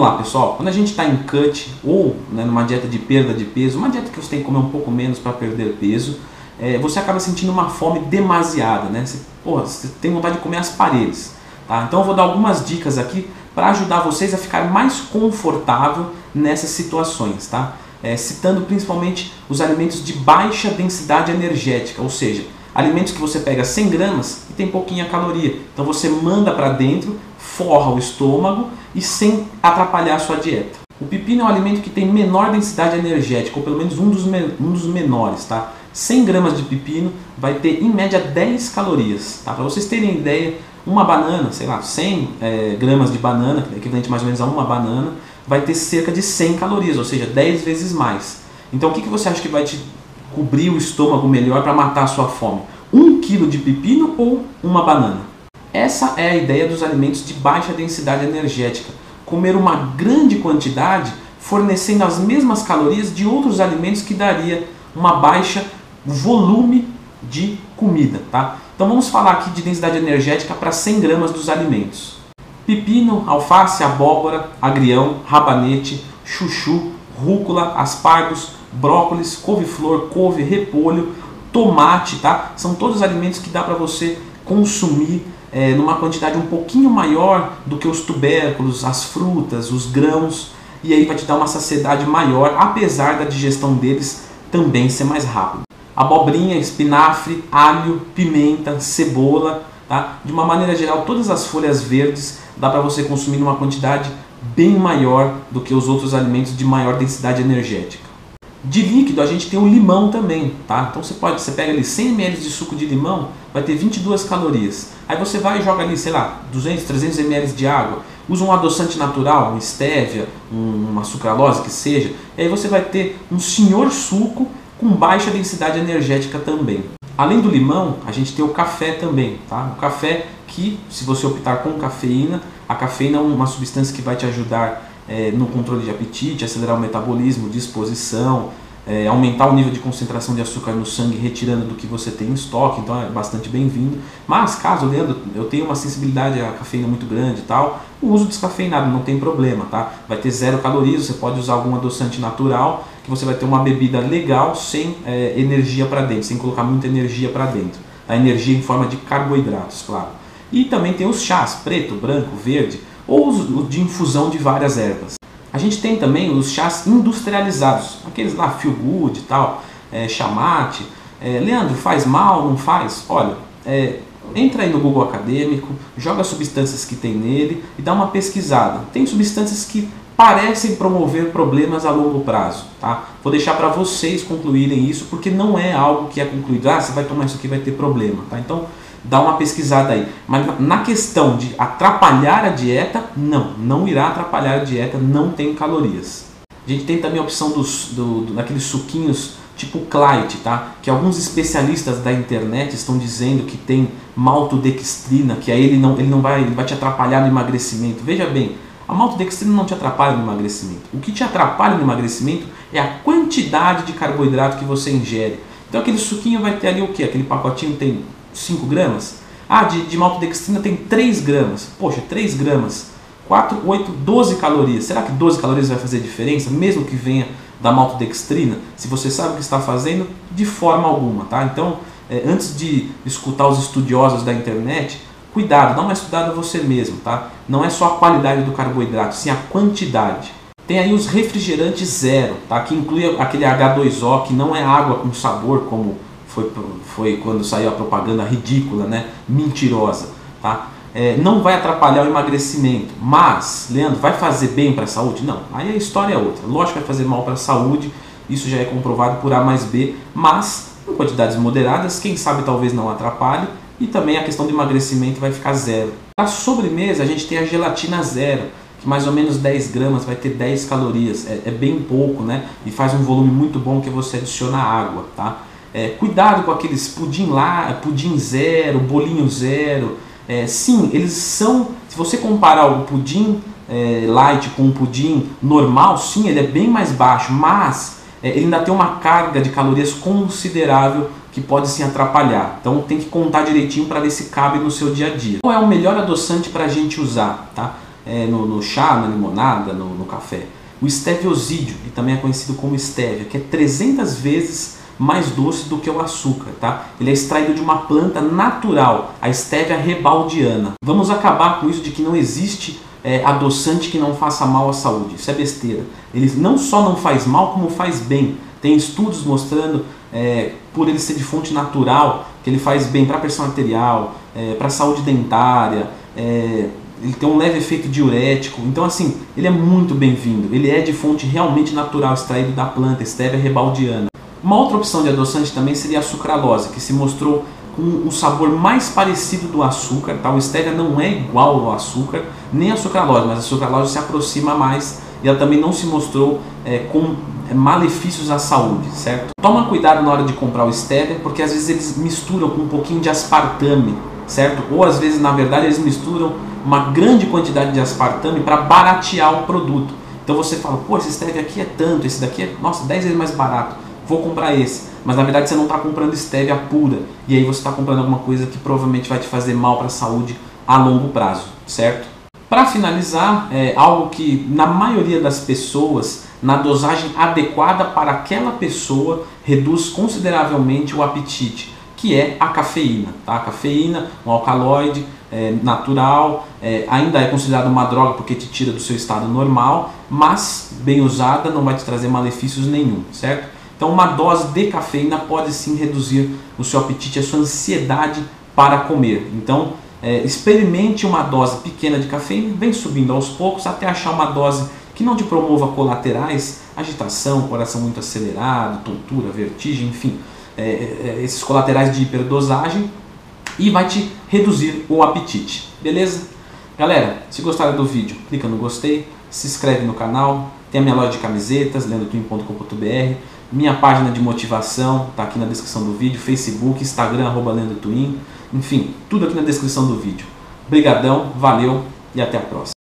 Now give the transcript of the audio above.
Vamos lá, pessoal. Quando a gente está em cut ou né, numa dieta de perda de peso, uma dieta que você tem que comer um pouco menos para perder peso, é, você acaba sentindo uma fome demasiada, né? Você, porra, você tem vontade de comer as paredes. Tá? Então eu vou dar algumas dicas aqui para ajudar vocês a ficar mais confortável nessas situações, tá? É, citando principalmente os alimentos de baixa densidade energética, ou seja, alimentos que você pega 100 gramas e tem pouquinha caloria. Então você manda para dentro, forra o estômago e sem atrapalhar a sua dieta. O pepino é um alimento que tem menor densidade energética, ou pelo menos um dos, um dos menores, tá? 100 gramas de pepino vai ter em média 10 calorias. Tá? Para vocês terem ideia, uma banana, sei lá, 100 é, gramas de banana, que é equivalente mais ou menos a uma banana, vai ter cerca de 100 calorias, ou seja, 10 vezes mais. Então o que, que você acha que vai te cobrir o estômago melhor para matar a sua fome? Um quilo de pepino ou uma banana? Essa é a ideia dos alimentos de baixa densidade energética comer uma grande quantidade fornecendo as mesmas calorias de outros alimentos que daria uma baixa volume de comida, tá? Então vamos falar aqui de densidade energética para 100 gramas dos alimentos. Pepino, alface, abóbora, agrião, rabanete, chuchu, rúcula, aspargos, brócolis, couve-flor, couve, repolho, tomate, tá? São todos alimentos que dá para você consumir é, numa quantidade um pouquinho maior do que os tubérculos, as frutas, os grãos, e aí vai te dar uma saciedade maior, apesar da digestão deles também ser mais rápida. Abobrinha, espinafre, alho, pimenta, cebola, tá? de uma maneira geral, todas as folhas verdes dá para você consumir numa quantidade bem maior do que os outros alimentos de maior densidade energética. De líquido a gente tem o limão também, tá? Então você pode, você pega ali 100 ml de suco de limão, vai ter 22 calorias. Aí você vai e joga ali, sei lá, 200, 300 ml de água, usa um adoçante natural, um stevia, um, uma sucralose que seja, e aí você vai ter um senhor suco com baixa densidade energética também. Além do limão, a gente tem o café também, tá? O café que, se você optar com cafeína, a cafeína é uma substância que vai te ajudar é, no controle de apetite, acelerar o metabolismo, disposição, é, aumentar o nível de concentração de açúcar no sangue, retirando do que você tem em estoque, então é bastante bem-vindo. Mas caso, Leandro, eu tenho uma sensibilidade à cafeína muito grande e tal, o uso descafeinado não tem problema, tá? Vai ter zero calorias, você pode usar algum adoçante natural, que você vai ter uma bebida legal sem é, energia para dentro, sem colocar muita energia para dentro. A energia em forma de carboidratos, claro. E também tem os chás, preto, branco, verde, ou de infusão de várias ervas. A gente tem também os chás industrializados, aqueles lá feel good e tal, é, chamate. É, Leandro, faz mal, não faz? Olha, é, entra aí no Google Acadêmico, joga as substâncias que tem nele e dá uma pesquisada. Tem substâncias que parecem promover problemas a longo prazo, tá? Vou deixar para vocês concluírem isso porque não é algo que é concluído. Ah, você vai tomar isso aqui vai ter problema, tá? Então dá uma pesquisada aí. Mas na questão de atrapalhar a dieta, não, não irá atrapalhar a dieta, não tem calorias. A gente tem também a opção dos, do, do, daqueles suquinhos tipo Clyde, tá? Que alguns especialistas da internet estão dizendo que tem maltodextrina, que aí ele não, ele não vai, ele vai te atrapalhar no emagrecimento. Veja bem, a maltodextrina não te atrapalha no emagrecimento. O que te atrapalha no emagrecimento é a quantidade de carboidrato que você ingere. Então aquele suquinho vai ter ali o que? Aquele pacotinho tem 5 gramas. Ah, de, de maltodextrina tem 3 gramas. Poxa, 3 gramas. 4, 8, 12 calorias. Será que 12 calorias vai fazer diferença, mesmo que venha da maltodextrina? Se você sabe o que está fazendo, de forma alguma, tá? Então, é, antes de escutar os estudiosos da internet, cuidado, dá uma estudada você mesmo, tá? Não é só a qualidade do carboidrato, sim a quantidade. Tem aí os refrigerantes zero, tá? Que inclui aquele H2O, que não é água com sabor, como foi, foi quando saiu a propaganda ridícula, né? mentirosa. Tá? É, não vai atrapalhar o emagrecimento, mas, Leandro, vai fazer bem para a saúde? Não, aí a história é outra. Lógico que vai fazer mal para a saúde, isso já é comprovado por A mais B, mas em quantidades moderadas, quem sabe talvez não atrapalhe, e também a questão do emagrecimento vai ficar zero. Para sobremesa, a gente tem a gelatina zero, que mais ou menos 10 gramas vai ter 10 calorias, é, é bem pouco, né? E faz um volume muito bom que você adiciona água, tá? É, cuidado com aqueles pudim lá, pudim zero, bolinho zero. É, sim, eles são. Se você comparar o pudim é, light com o pudim normal, sim, ele é bem mais baixo, mas é, ele ainda tem uma carga de calorias considerável que pode se atrapalhar. Então tem que contar direitinho para ver se cabe no seu dia a dia. Qual é o melhor adoçante para a gente usar? Tá? é, no, no, chá, na limonada, no, no café. O esteviosídeo, que também é conhecido como estévia, que é 300 vezes mais doce do que o açúcar, tá? Ele é extraído de uma planta natural, a estévia rebaldiana. Vamos acabar com isso de que não existe é, adoçante que não faça mal à saúde. Isso é besteira. Ele não só não faz mal, como faz bem. Tem estudos mostrando, é, por ele ser de fonte natural, que ele faz bem para a pressão arterial, é, para a saúde dentária, é, ele tem um leve efeito diurético. Então, assim, ele é muito bem-vindo. Ele é de fonte realmente natural, extraído da planta, estévia rebaldiana. Uma outra opção de adoçante também seria a sucralose, que se mostrou com um sabor mais parecido do açúcar. Tá? O stevia não é igual ao açúcar, nem a sucralose, mas a sucralose se aproxima mais e ela também não se mostrou é, com malefícios à saúde, certo? Toma cuidado na hora de comprar o stevia, porque às vezes eles misturam com um pouquinho de aspartame, certo? Ou às vezes, na verdade, eles misturam uma grande quantidade de aspartame para baratear o produto. Então você fala, pô, esse stevia aqui é tanto, esse daqui é, nossa, 10 vezes mais barato vou comprar esse. Mas na verdade você não está comprando stevia pura. E aí você está comprando alguma coisa que provavelmente vai te fazer mal para a saúde a longo prazo, certo? Para finalizar, é algo que na maioria das pessoas, na dosagem adequada para aquela pessoa, reduz consideravelmente o apetite, que é a cafeína. Tá? A cafeína, um alcaloide é, natural, é, ainda é considerada uma droga porque te tira do seu estado normal, mas bem usada não vai te trazer malefícios nenhum, certo? Então, uma dose de cafeína pode sim reduzir o seu apetite, a sua ansiedade para comer. Então, é, experimente uma dose pequena de cafeína, vem subindo aos poucos até achar uma dose que não te promova colaterais, agitação, coração muito acelerado, tontura, vertigem, enfim, é, é, esses colaterais de hiperdosagem e vai te reduzir o apetite, beleza? Galera, se gostaram do vídeo, clica no gostei, se inscreve no canal, tem a minha loja de camisetas, lendotwin.com.br, minha página de motivação está aqui na descrição do vídeo, Facebook, Instagram, arroba Twin, enfim, tudo aqui na descrição do vídeo. Obrigadão, valeu e até a próxima.